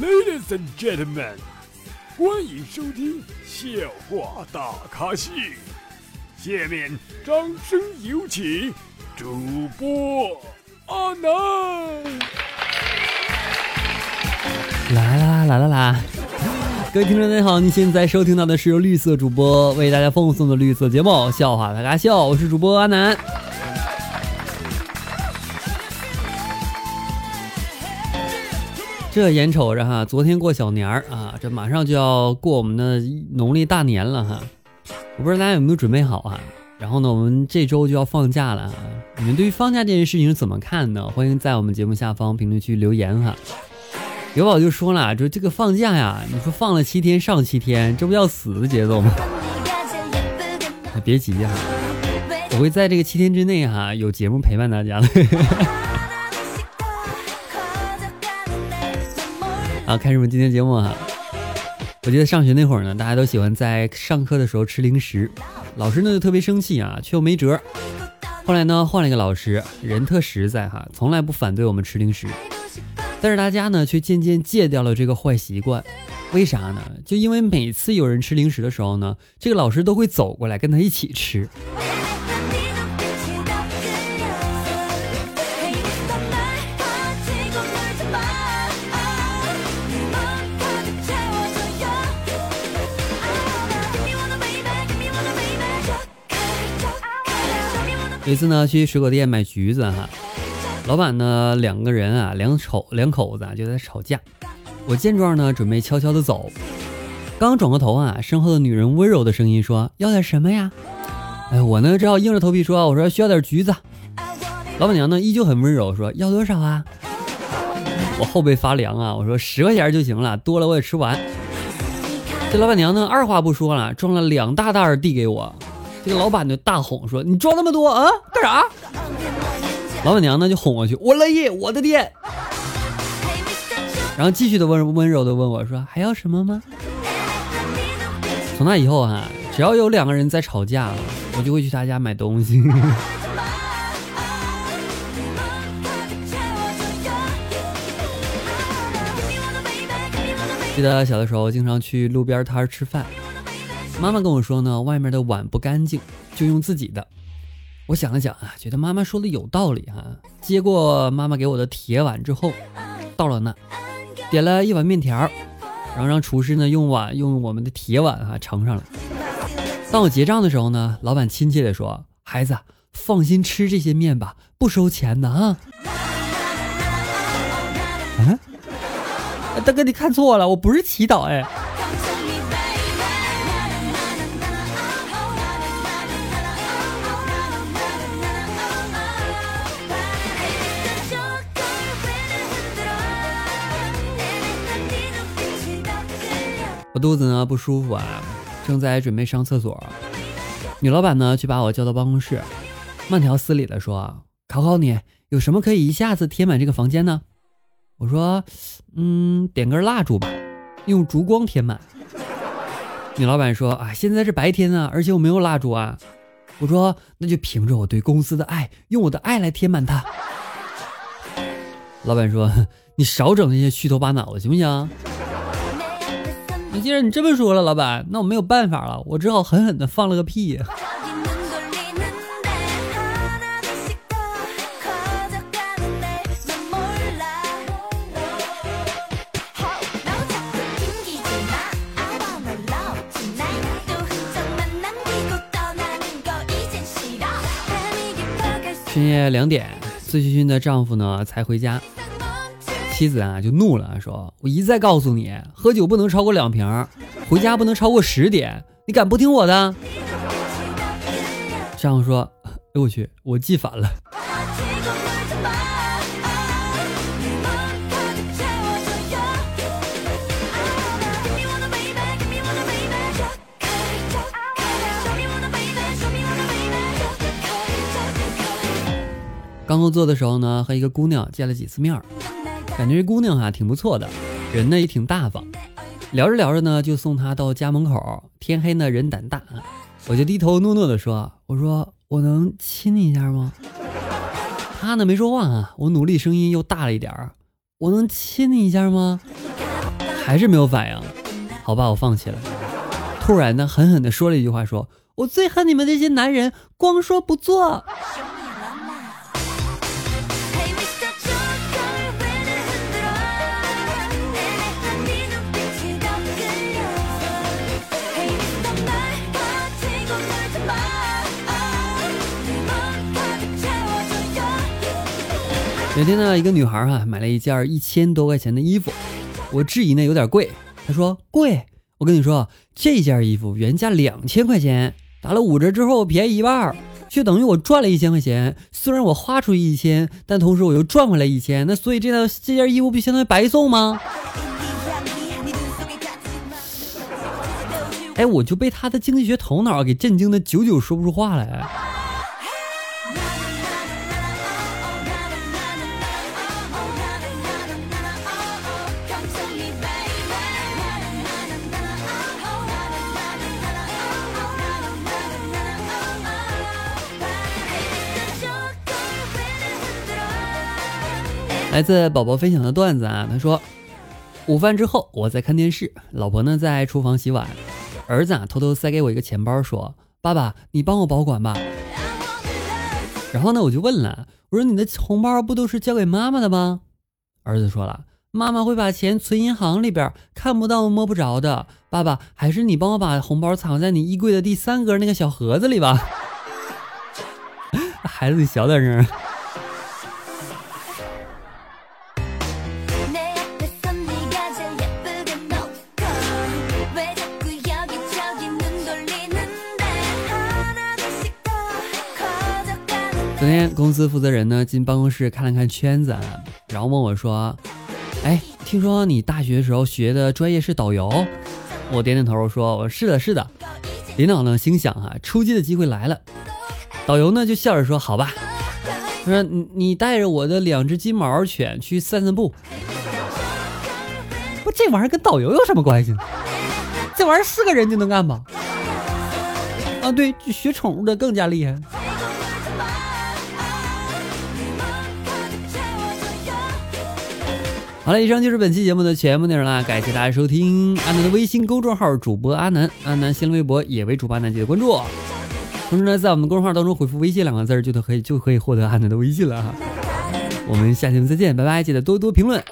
Ladies and gentlemen，欢迎收听笑话大咖秀。下面掌声有请主播阿南。来啦来啦啦！各位听众大家好，你现在收听到的是由绿色主播为大家奉送的绿色节目《笑话大咖秀》，我是主播阿南。这眼瞅着哈，昨天过小年儿啊，这马上就要过我们的农历大年了哈。我不知道大家有没有准备好啊？然后呢，我们这周就要放假了，你们对于放假这件事情是怎么看呢？欢迎在我们节目下方评论区留言哈。有宝就说了，就这个放假呀，你说放了七天上七天，这不要死的节奏吗？别急哈，我会在这个七天之内哈有节目陪伴大家的。好，开始我们今天节目哈。我记得上学那会儿呢，大家都喜欢在上课的时候吃零食，老师呢就特别生气啊，却又没辙。后来呢，换了一个老师，人特实在哈，从来不反对我们吃零食。但是大家呢，却渐渐戒掉了这个坏习惯。为啥呢？就因为每次有人吃零食的时候呢，这个老师都会走过来跟他一起吃。一次呢，去水果店买橘子哈，老板呢两个人啊，两口两口子就在吵架。我见状呢，准备悄悄的走，刚转过头啊，身后的女人温柔的声音说：“要点什么呀？”哎，我呢只好硬着头皮说：“我说需要点橘子。”老板娘呢依旧很温柔说：“要多少啊？”我后背发凉啊，我说十块钱就行了，多了我也吃完。这老板娘呢二话不说了，装了两大袋递给我。老板就大哄说：“你装那么多啊，干啥？”老板娘呢就哄过去：“我乐意，我的店。”然后继续的温温柔的问我说：“还要什么吗？”从那以后啊，只要有两个人在吵架，我就会去他家买东西。记得小的时候经常去路边摊吃饭。妈妈跟我说呢，外面的碗不干净，就用自己的。我想了想啊，觉得妈妈说的有道理哈。接过妈妈给我的铁碗之后，到了那，点了一碗面条，然后让厨师呢用碗用我们的铁碗哈盛上来。当我结账的时候呢，老板亲切的说：“孩子，放心吃这些面吧，不收钱的啊。”嗯，大哥你看错了，我不是祈祷哎。我肚子呢不舒服啊，正在准备上厕所。女老板呢却把我叫到办公室，慢条斯理的说：“考考你，有什么可以一下子填满这个房间呢？”我说：“嗯，点根蜡烛吧，用烛光填满。”女老板说：“啊，现在是白天啊，而且我没有蜡烛啊。”我说：“那就凭着我对公司的爱，用我的爱来填满它。”老板说：“你少整那些虚头巴脑的，行不行？”你既然你这么说了，老板，那我没有办法了，我只好狠狠的放了个屁。深夜两点，醉醺醺的丈夫呢才回家。妻子啊就怒了，说：“我一再告诉你，喝酒不能超过两瓶，回家不能超过十点，你敢不听我的？”丈夫说：“ 哎呦我去，我记反了。”刚工作的时候呢，和一个姑娘见了几次面儿。感觉这姑娘啊挺不错的，人呢也挺大方，聊着聊着呢就送她到家门口。天黑呢人胆大，我就低头诺诺的说：“我说我能亲你一下吗？”她呢没说话啊，我努力声音又大了一点儿：“我能亲你一下吗？”还是没有反应。好吧，我放弃了。突然呢，狠狠地说了一句话，说我最恨你们这些男人，光说不做。有天呢，一个女孩哈买了一件一千多块钱的衣服，我质疑呢有点贵，她说贵。我跟你说，这件衣服原价两千块钱，打了五折之后便宜一半，就等于我赚了一千块钱。虽然我花出去一千，但同时我又赚回来一千，那所以这套这件衣服不相当于白送吗？哎，我就被他的经济学头脑给震惊的久久说不出话来。来自宝宝分享的段子啊，他说，午饭之后我在看电视，老婆呢在厨房洗碗，儿子啊偷偷塞给我一个钱包，说：“爸爸，你帮我保管吧。”然后呢我就问了，我说：“你的红包不都是交给妈妈的吗？”儿子说了：“妈妈会把钱存银行里边，看不到摸不着的。爸爸，还是你帮我把红包藏在你衣柜的第三格那个小盒子里吧。”孩子，你小点声。昨天公司负责人呢进办公室看了看圈子，然后问我说：“哎，听说你大学时候学的专业是导游？”我点点头说：“我是的，是的。”领导呢心想啊，出击的机会来了。导游呢就笑着说：“好吧。”他说：“你你带着我的两只金毛犬去散散步。”不，这玩意儿跟导游有什么关系？这玩意儿是个人就能干吧？啊，对，学宠物的更加厉害。好了，以上就是本期节目的全部内容啦，感谢大家收听阿南的微信公众号主播阿南，阿南新浪微博也为主播阿南，记得关注。同时呢，在我们的公众号当中回复“微信”两个字就可以就可以获得阿南的微信了哈。我们下期再见，拜拜，记得多多评论。